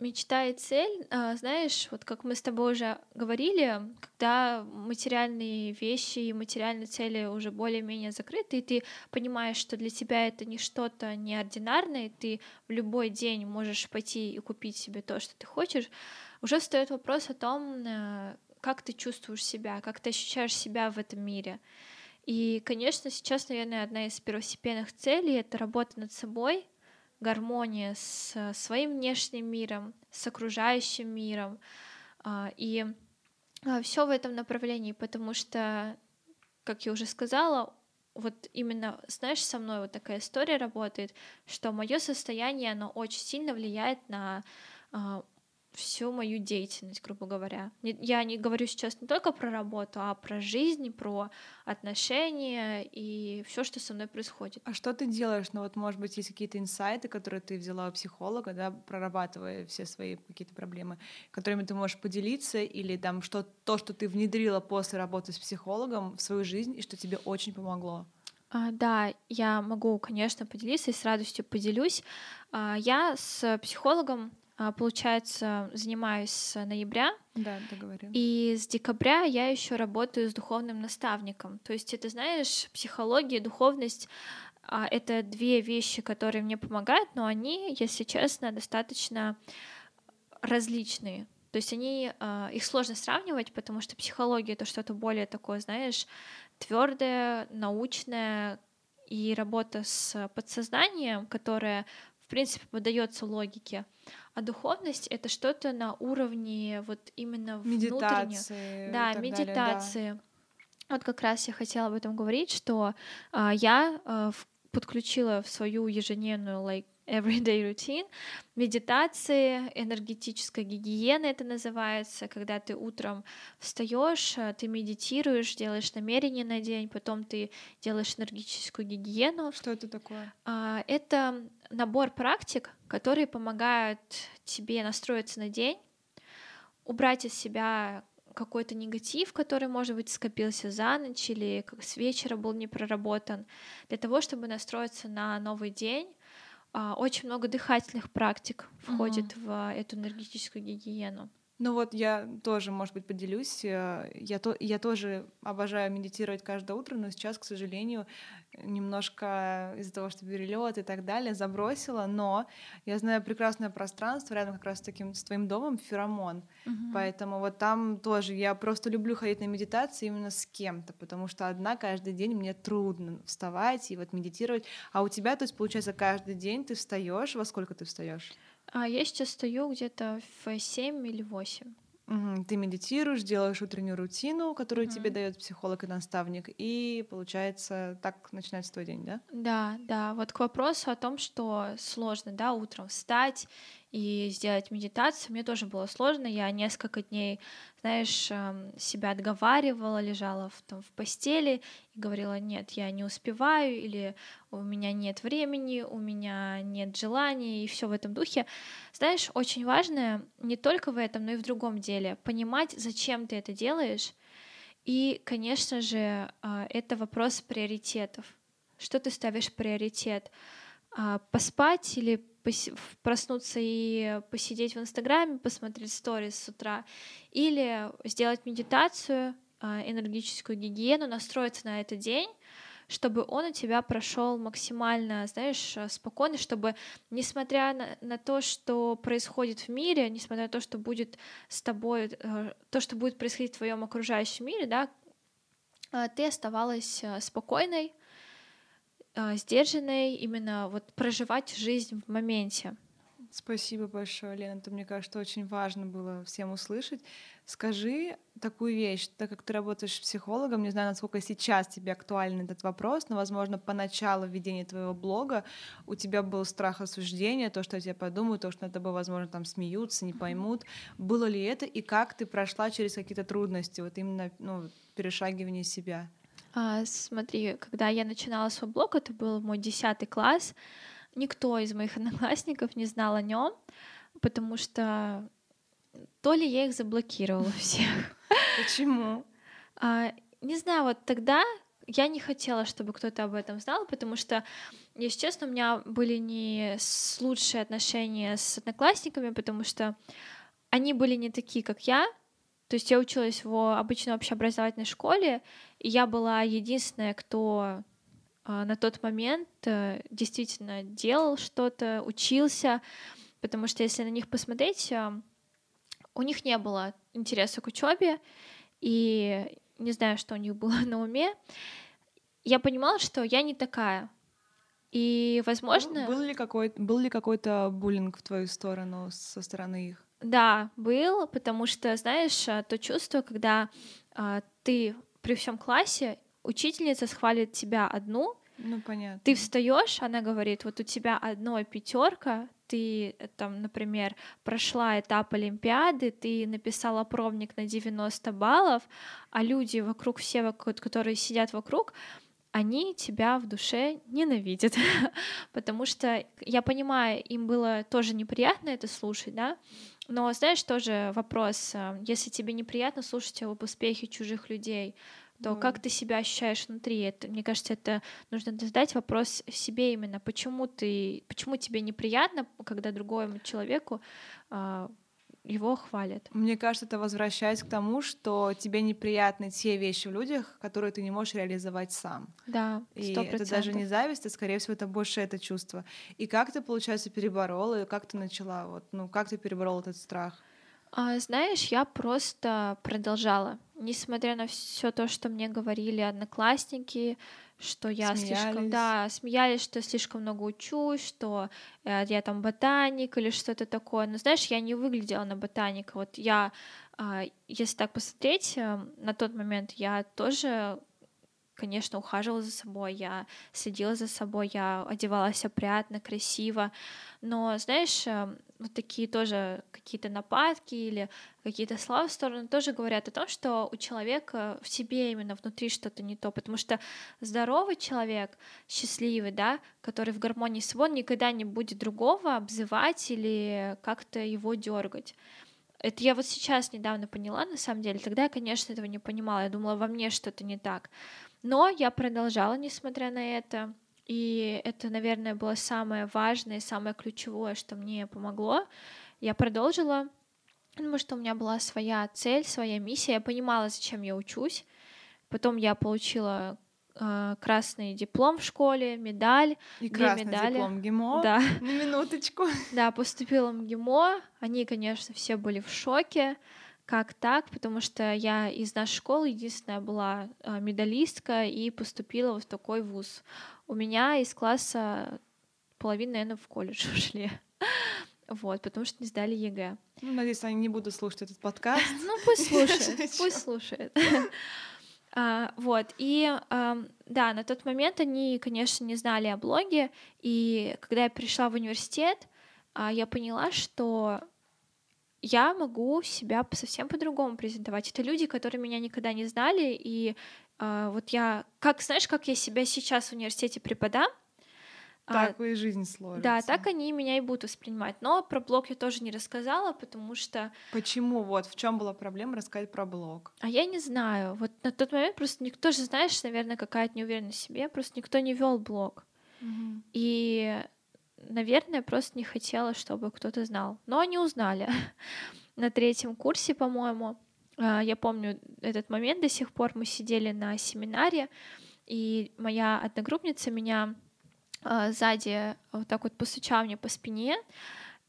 Мечта и цель, а, знаешь, вот как мы с тобой уже говорили, когда материальные вещи и материальные цели уже более-менее закрыты, и ты понимаешь, что для тебя это не что-то неординарное, ты в любой день можешь пойти и купить себе то, что ты хочешь, уже встает вопрос о том, э, как ты чувствуешь себя, как ты ощущаешь себя в этом мире. И, конечно, сейчас, наверное, одна из первостепенных целей — это работа над собой, гармония с своим внешним миром, с окружающим миром. А, и а, все в этом направлении, потому что, как я уже сказала, вот именно, знаешь, со мной вот такая история работает, что мое состояние, оно очень сильно влияет на а, всю мою деятельность, грубо говоря. Я не говорю сейчас не только про работу, а про жизнь, про отношения и все, что со мной происходит. А что ты делаешь? Ну вот, может быть, есть какие-то инсайты, которые ты взяла у психолога, да, прорабатывая все свои какие-то проблемы, которыми ты можешь поделиться, или там что то, что ты внедрила после работы с психологом в свою жизнь и что тебе очень помогло? А, да, я могу, конечно, поделиться и с радостью поделюсь. А, я с психологом получается, занимаюсь с ноября. Да, договорились. И с декабря я еще работаю с духовным наставником. То есть это, знаешь, психология, духовность а, это две вещи, которые мне помогают, но они, если честно, достаточно различные. То есть они, а, их сложно сравнивать, потому что психология это что-то более такое, знаешь, твердое, научное, и работа с подсознанием, которая в принципе поддается логике, а духовность это что-то на уровне вот именно медитации, да, медитации. Далее, да. Вот как раз я хотела об этом говорить, что а, я а, в, подключила в свою ежедневную like everyday routine, медитации, энергетическая гигиена это называется, когда ты утром встаешь, э, ты медитируешь, делаешь намерение на день, потом ты делаешь энергетическую гигиену. Что это такое? А, это набор практик, которые помогают тебе настроиться на день, убрать из себя какой-то негатив, который, может быть, скопился за ночь или с вечера был не проработан, для того, чтобы настроиться на новый день, очень много дыхательных практик входит угу. в эту энергетическую гигиену. Ну вот я тоже, может быть, поделюсь. Э, я, то, я тоже обожаю медитировать каждое утро, но сейчас, к сожалению, немножко из-за того, что перелет и так далее, забросила. Но я знаю прекрасное пространство рядом как раз с таким с твоим домом, Феромон. Угу. Поэтому вот там тоже я просто люблю ходить на медитации именно с кем-то, потому что одна каждый день мне трудно вставать и вот медитировать. А у тебя, то есть, получается, каждый день ты встаешь. Во сколько ты встаешь? А я сейчас стою где-то в 7 или 8. Угу. Ты медитируешь, делаешь утреннюю рутину, которую угу. тебе дает психолог и наставник, и получается так начинается твой день, да? Да, да. Вот к вопросу о том, что сложно, да, утром встать и сделать медитацию. Мне тоже было сложно. Я несколько дней, знаешь, эм, себя отговаривала, лежала в, там, в постели и говорила, нет, я не успеваю, или у меня нет времени, у меня нет желания, и все в этом духе. Знаешь, очень важно не только в этом, но и в другом деле понимать, зачем ты это делаешь. И, конечно же, э, это вопрос приоритетов. Что ты ставишь приоритет? А, поспать или проснуться и посидеть в Инстаграме, посмотреть сторис с утра, или сделать медитацию, а, энергетическую гигиену, настроиться на этот день, чтобы он у тебя прошел максимально, знаешь, спокойно, чтобы, несмотря на, на то, что происходит в мире, несмотря на то, что будет с тобой, э, то, что будет происходить в твоем окружающем мире, да, а, ты оставалась э, спокойной, э, сдержанной, именно вот проживать жизнь в моменте. Спасибо большое, Лена. Это, мне кажется, очень важно было всем услышать. Скажи такую вещь, так как ты работаешь психологом, не знаю, насколько сейчас тебе актуален этот вопрос, но, возможно, по началу ведения твоего блога у тебя был страх осуждения, то, что я тебе подумаю, то, что над тобой, возможно, там смеются, не поймут. Было ли это, и как ты прошла через какие-то трудности, вот именно ну, перешагивание себя? А, смотри, когда я начинала свой блог, это был мой десятый класс, никто из моих [laughs] одноклассников не знал о нем, потому что то ли я их заблокировала [laughs] всех. Почему? А, не знаю, вот тогда я не хотела, чтобы кто-то об этом знал, потому что, если честно, у меня были не лучшие отношения с одноклассниками, потому что они были не такие, как я, то есть я училась в обычной общеобразовательной школе, и я была единственная, кто а, на тот момент э, действительно делал что-то, учился, потому что если на них посмотреть, а, у них не было интереса к учебе, и не знаю, что у них было [laughs] на уме. я понимала, что я не такая. И, возможно... Был ли, какой, был ли какой-то буллинг в твою сторону со стороны их? Да, был, потому что, знаешь, а, то чувство, когда а, ты при всем классе, учительница схвалит тебя одну, ну, понятно. Ты встаешь, она говорит, вот у тебя одно пятерка, ты э, там, например, прошла этап Олимпиады, ты написала пробник на 90 баллов, а люди вокруг, все, которые сидят вокруг, они тебя в душе ненавидят, [laughs] потому что я понимаю, им было тоже неприятно это слушать, да, но знаешь, тоже вопрос, э, если тебе неприятно слушать об успехе чужих людей, то mm. как ты себя ощущаешь внутри? Это, мне кажется, это нужно задать вопрос себе именно, почему ты, почему тебе неприятно, когда другому человеку э, его хвалят. Мне кажется, это возвращается к тому, что тебе неприятны те вещи в людях, которые ты не можешь реализовать сам. Да, 100%. И это даже не зависть, а скорее всего это больше это чувство. И как ты, получается, переборола, и как ты начала, вот, ну, как ты переборола этот страх? А, знаешь, я просто продолжала, несмотря на все то, что мне говорили одноклассники, что я смеялись. слишком, да, смеялись, что слишком много учусь, что э, я там ботаник или что-то такое. Но знаешь, я не выглядела на ботаника. Вот я, э, если так посмотреть, э, на тот момент я тоже конечно, ухаживала за собой, я следила за собой, я одевалась опрятно, красиво. Но, знаешь, вот такие тоже какие-то нападки или какие-то слова в сторону тоже говорят о том, что у человека в себе именно внутри что-то не то, потому что здоровый человек, счастливый, да, который в гармонии с собой, никогда не будет другого обзывать или как-то его дергать. Это я вот сейчас недавно поняла, на самом деле. Тогда я, конечно, этого не понимала. Я думала, во мне что-то не так. Но я продолжала, несмотря на это. И это, наверное, было самое важное, самое ключевое, что мне помогло. Я продолжила, потому что у меня была своя цель, своя миссия. Я понимала, зачем я учусь. Потом я получила э, красный диплом в школе, медаль, и две красный медали. диплом ГИМО. Да. На минуточку. Да, поступила в МГИМО. Они, конечно, все были в шоке как так, потому что я из нашей школы единственная была а, медалистка и поступила в такой вуз. У меня из класса половина, наверное, в колледж [laughs] ушли. Вот, потому что не сдали ЕГЭ. Ну, надеюсь, они не будут слушать этот подкаст. Ну, пусть слушают, [laughs] пусть слушают. [laughs] А, вот, и а, да, на тот момент они, конечно, не знали о блоге, и когда я пришла в университет, а, я поняла, что я могу себя совсем по-другому презентовать. Это люди, которые меня никогда не знали, и э, вот я, как знаешь, как я себя сейчас в университете преподам, так а, и жизнь сложится. Да, так они меня и будут воспринимать. Но про блог я тоже не рассказала, потому что... Почему? Вот в чем была проблема рассказать про блог? А я не знаю. Вот на тот момент просто никто же, знаешь, наверное, какая-то неуверенность в себе, просто никто не вел блог. Угу. И наверное, просто не хотела, чтобы кто-то знал. Но они узнали. [laughs] На третьем курсе, по-моему, а, я помню этот момент до сих пор, мы сидели на семинаре, и моя одногруппница меня а, сзади вот так вот постучала мне по спине,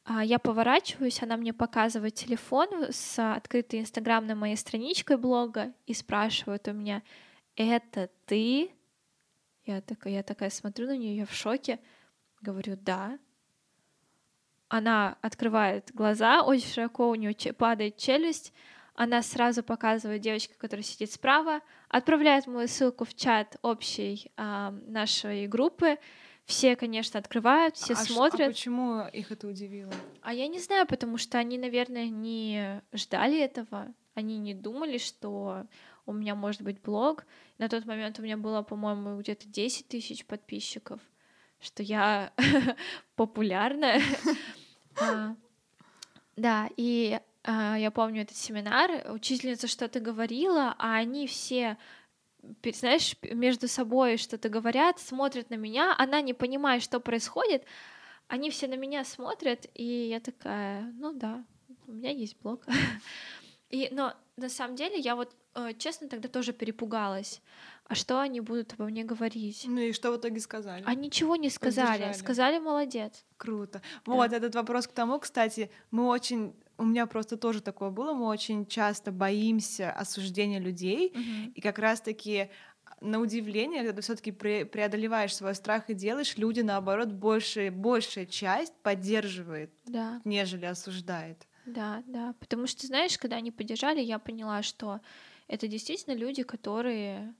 а, я поворачиваюсь, она мне показывает телефон с открытой инстаграмной моей страничкой блога и спрашивает у меня, это ты? Я такая, я такая смотрю на нее, я в шоке. Говорю, да. Она открывает глаза, очень широко у нее падает челюсть. Она сразу показывает девочке, которая сидит справа, отправляет мою ссылку в чат общей а, нашей группы. Все, конечно, открывают, все а смотрят. А почему их это удивило? А я не знаю, потому что они, наверное, не ждали этого. Они не думали, что у меня может быть блог. На тот момент у меня было, по-моему, где-то 10 тысяч подписчиков что я [laughs] популярная. [laughs] А, да, и а, я помню этот семинар, учительница что-то говорила, а они все знаешь, между собой что-то говорят, смотрят на меня, она не понимает, что происходит, они все на меня смотрят, и я такая, ну да, у меня есть блог. [laughs] И, но на самом деле я вот, э, честно, тогда тоже перепугалась а что они будут обо мне говорить? Ну и что в итоге сказали? А ничего не сказали. Поддержали. Сказали молодец. Круто. Да. Вот этот вопрос к тому, кстати, мы очень у меня просто тоже такое было, мы очень часто боимся осуждения людей, угу. и как раз-таки на удивление, когда ты все-таки преодолеваешь свой страх и делаешь, люди, наоборот, больше, большая часть поддерживает, да. нежели осуждает. Да, да. Потому что, знаешь, когда они поддержали, я поняла, что это действительно люди, которые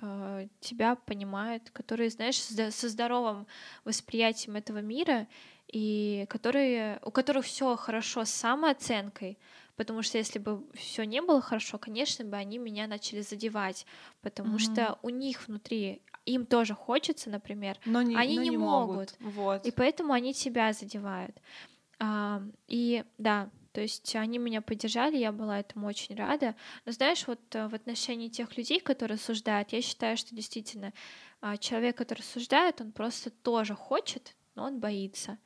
э, тебя понимают, которые, знаешь, со здоровым восприятием этого мира и которые, у которых все хорошо с самооценкой, потому что если бы все не было хорошо, конечно бы они меня начали задевать, потому mm-hmm. что у них внутри им тоже хочется, например, но не, они но не, не могут, могут. Вот. и поэтому они тебя задевают. А, и да, то есть они меня поддержали, я была этому очень рада. Но знаешь, вот э, в отношении тех людей, которые осуждают, я считаю, что действительно а, человек, который осуждает, он просто тоже хочет, но он боится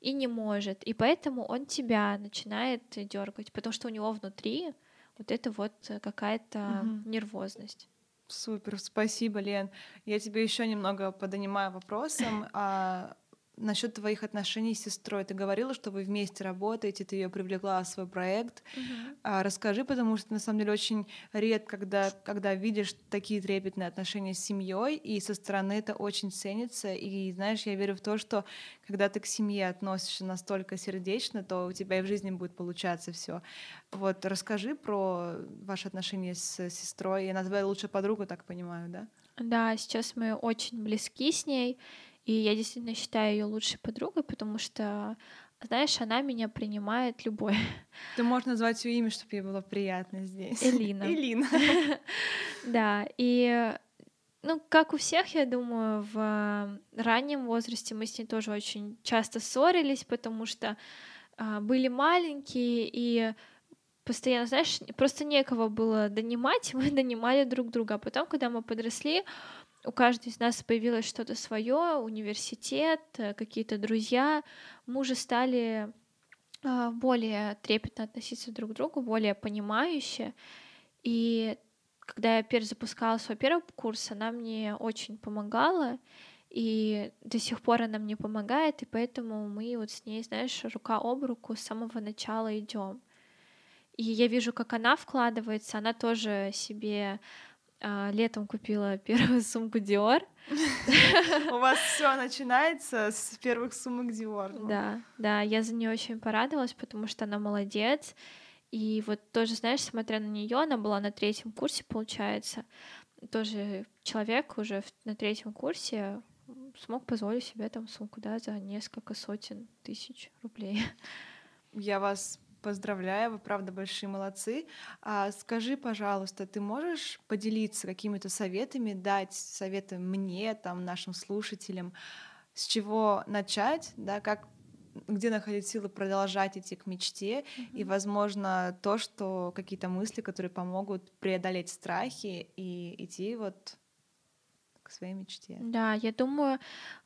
и не может. И поэтому он тебя начинает дергать, потому что у него внутри вот это вот какая-то угу. нервозность. Супер, спасибо, Лен. Я тебе еще немного подонимаю вопросом. А насчет твоих отношений с сестрой. Ты говорила, что вы вместе работаете, ты ее привлекла в свой проект. Uh-huh. А, расскажи, потому что на самом деле очень редко, когда, когда видишь такие трепетные отношения с семьей, и со стороны это очень ценится. И знаешь, я верю в то, что когда ты к семье относишься настолько сердечно, то у тебя и в жизни будет получаться все. Вот расскажи про ваши отношения с сестрой. Она твоя лучшая подруга, так понимаю, да? Да, сейчас мы очень близки с ней. И я действительно считаю ее лучшей подругой, потому что, знаешь, она меня принимает любой. Ты можешь назвать ее имя, чтобы ей было приятно здесь. Элина. Элина. [laughs] Да, и ну, как у всех, я думаю, в раннем возрасте мы с ней тоже очень часто ссорились, потому что а, были маленькие и постоянно, знаешь, просто некого было донимать, [laughs] мы донимали друг друга. А потом, когда мы подросли, у каждой из нас появилось что-то свое, университет, э, какие-то друзья, мы уже стали а, более трепетно относиться друг к другу, более понимающе. И когда я перезапускала свой первый курс, она мне очень помогала, и до сих пор она мне помогает, и поэтому мы вот с ней, знаешь, рука об руку с самого начала идем. И я вижу, как она вкладывается, она тоже себе летом купила [laughs] первую сумку Dior. [laughs] У вас все начинается с первых сумок Dior. Ну. Да, да, я за нее очень порадовалась, потому что она молодец. И вот тоже, знаешь, смотря на нее, она была на третьем курсе, получается. Тоже человек уже на третьем курсе смог позволить себе там сумку, да, за несколько сотен тысяч рублей. Я вас Поздравляю, вы правда большие молодцы. А скажи, пожалуйста, ты можешь поделиться какими-то советами, дать советы мне, там, нашим слушателям, с чего начать, да, как где находить силы продолжать идти к мечте, mm-hmm. и, возможно, то, что какие-то мысли, которые помогут преодолеть страхи и идти вот к своей мечте. Да, я думаю,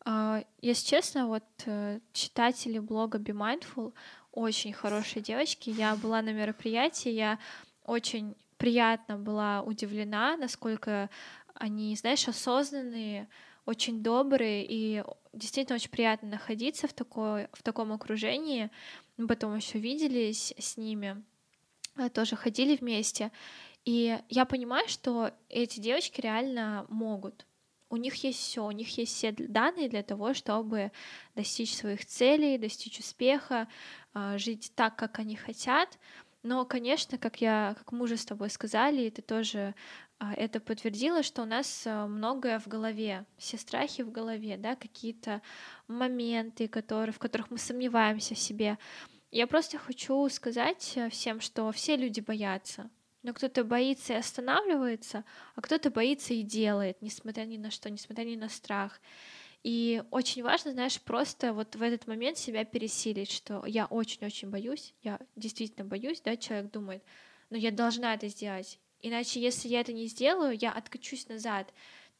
а, если честно, вот э, читатели блога Be Mindful очень хорошие девочки. Я была на мероприятии, я очень приятно была удивлена, насколько они, знаешь, осознанные, очень добрые, и действительно очень приятно находиться в, такой, в таком окружении. Мы потом еще виделись с ними, э, тоже ходили вместе. И я понимаю, что эти девочки реально могут у них есть все, у них есть все данные для того, чтобы достичь своих целей, достичь успеха, а, жить так, как они хотят. Но, конечно, как я, как мы уже с тобой сказали, и ты тоже а, это подтвердила, что у нас а, многое в голове, все страхи в голове, да, какие-то моменты, которые, в которых мы сомневаемся в себе. Я просто хочу сказать всем, что все люди боятся, но кто-то боится и останавливается, а кто-то боится и делает, несмотря ни на что, несмотря ни на страх. И очень важно, знаешь, просто вот в этот момент себя пересилить, что я очень-очень боюсь, я действительно боюсь, да, человек думает, но я должна это сделать. Иначе, если я это не сделаю, я откачусь назад.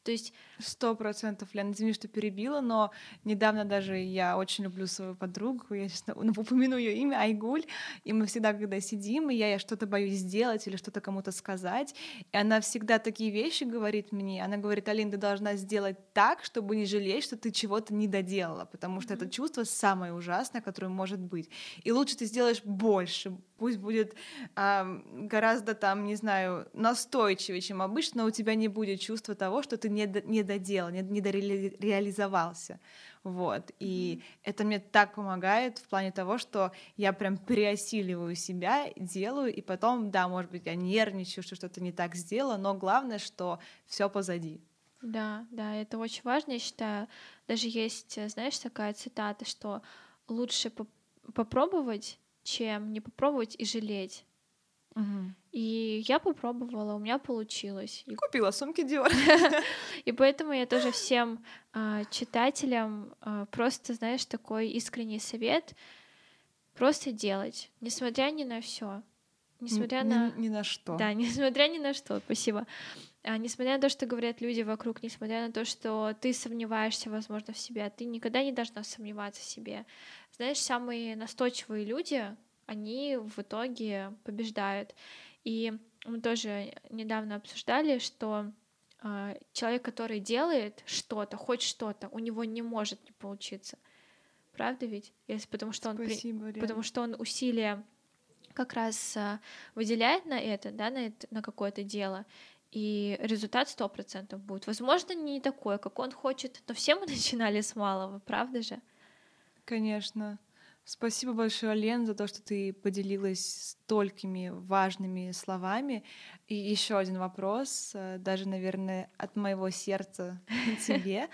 То есть... Сто процентов, Лен, извини, что перебила, но недавно даже я очень люблю свою подругу, я сейчас [laughs] упомяну ее имя, Айгуль, и мы всегда, когда сидим, и я, я что-то боюсь сделать или что-то кому-то сказать, и она всегда такие вещи говорит мне, она говорит, Алин, ты должна сделать так, чтобы не жалеть, что ты чего-то не доделала, потому что mm-hmm. это чувство самое ужасное, которое может быть. И лучше ты сделаешь больше, пусть будет а, гораздо там, не знаю, настойчивее, чем обычно, но у тебя не будет чувства того, что ты не, до, не доделал, не, не дореализовался. Вот. И mm-hmm. это мне так помогает в плане того, что я прям переосиливаю себя, делаю, и потом, да, может быть, я нервничаю, что что-то не так сделала, но главное, что все позади. Да, да, это очень важно, я считаю. Даже есть, знаешь, такая цитата, что лучше поп- попробовать, чем не попробовать и жалеть. Угу. И я попробовала, у меня получилось. И купила сумки Dior. [laughs] И поэтому я тоже всем э, читателям э, просто, знаешь, такой искренний совет просто делать, несмотря ни на все, несмотря ни, на ни на что. Да, [laughs] несмотря ни на что. Спасибо. А, несмотря на то, что говорят люди вокруг, несмотря на то, что ты сомневаешься, возможно, в себе, ты никогда не должна сомневаться в себе. Знаешь, самые настойчивые люди, они в итоге побеждают. И мы тоже недавно обсуждали, что э, человек, который делает что-то, хоть что-то, у него не может не получиться. Правда ведь? Если, потому, что он Спасибо, при... потому что он усилия как раз э, выделяет на это, да, на, это, на какое-то дело, и результат сто процентов будет. Возможно, не такой, как он хочет, но все мы [laughs] начинали с малого, правда же? Конечно. Спасибо большое, Лен, за то, что ты поделилась столькими важными словами. И еще один вопрос, э, даже, наверное, от моего сердца [laughs] тебе.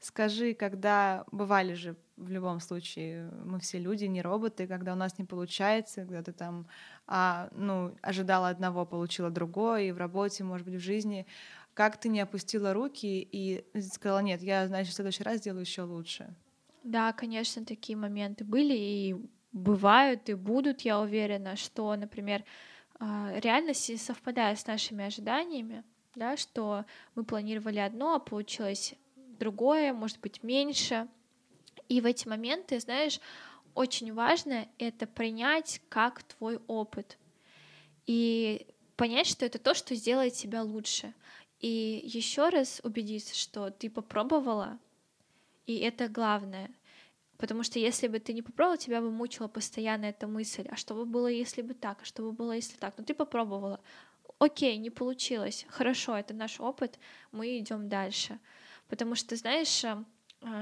Скажи, когда бывали же в любом случае, мы все люди, не роботы, когда у нас не получается, когда ты там а, ну, ожидала одного, получила другое, и в работе, может быть, в жизни, как ты не опустила руки и сказала, нет, я, значит, в следующий раз сделаю еще лучше? Да, конечно, такие моменты были и бывают, и будут, я уверена, что, например, а, реальность совпадает с нашими ожиданиями, да, что мы планировали одно, а получилось другое, может быть, меньше. И в эти моменты, знаешь, очень важно это принять как твой опыт и понять, что это то, что сделает тебя лучше. И еще раз убедиться, что ты попробовала, и это главное. Потому что если бы ты не попробовала, тебя бы мучила постоянно эта мысль, а что бы было, если бы так, а что бы было, если так. Но ты попробовала. Окей, не получилось. Хорошо, это наш опыт, мы идем дальше. Потому что, знаешь, э,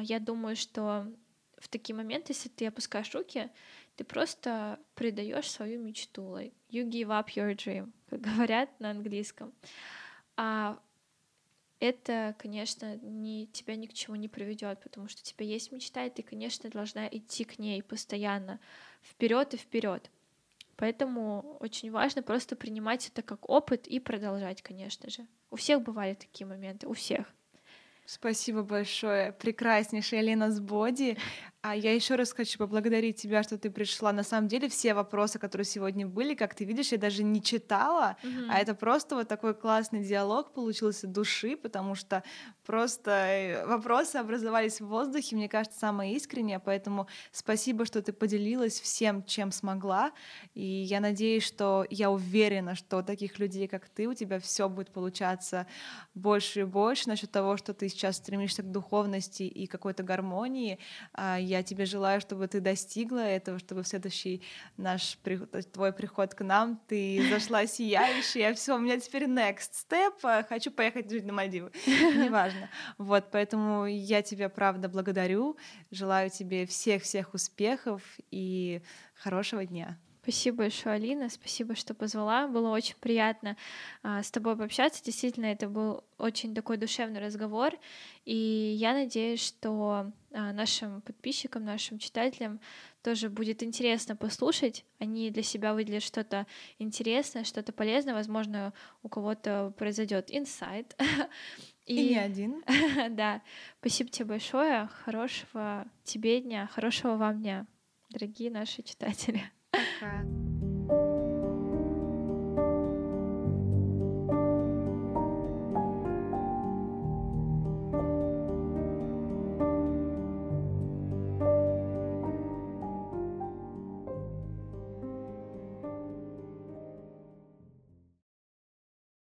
я думаю, что в такие моменты, если ты опускаешь руки, ты просто предаешь свою мечту. Like, you give up your dream, [laughs] как говорят на английском. А это, конечно, не, тебя ни к чему не приведет, потому что у тебя есть мечта, и ты, конечно, должна идти к ней постоянно, вперед и вперед. Поэтому очень важно просто принимать это как опыт и продолжать, конечно же. У всех бывали такие моменты, у всех. Спасибо большое, прекраснейшая Лена Сбоди. А я еще раз хочу поблагодарить тебя, что ты пришла. На самом деле все вопросы, которые сегодня были, как ты видишь, я даже не читала, mm-hmm. а это просто вот такой классный диалог получился души, потому что просто э, вопросы образовались в воздухе, мне кажется, самое искреннее, поэтому спасибо, что ты поделилась всем, чем смогла, и я надеюсь, что я уверена, что таких людей, как ты, у тебя все будет получаться больше и больше насчет того, что ты сейчас стремишься к духовности и какой-то гармонии. А, я тебе желаю, чтобы ты достигла этого, чтобы в следующий наш твой приход к нам ты зашла сияющая. Все, у меня теперь next step. А, хочу поехать жить на Мальдивы. Неважно. Вот, поэтому я тебя правда благодарю. Желаю тебе всех-всех успехов и хорошего дня. Спасибо большое, Алина. Спасибо, что позвала. Было очень приятно а, с тобой пообщаться. Действительно, это был очень такой душевный разговор. И я надеюсь, что а, нашим подписчикам, нашим читателям тоже будет интересно послушать. Они для себя выделят что-то интересное, что-то полезное. Возможно, у кого-то произойдет инсайт. И, [laughs] И не один. [laughs] да. Спасибо тебе большое. Хорошего тебе дня, хорошего вам дня, дорогие наши читатели. Bye.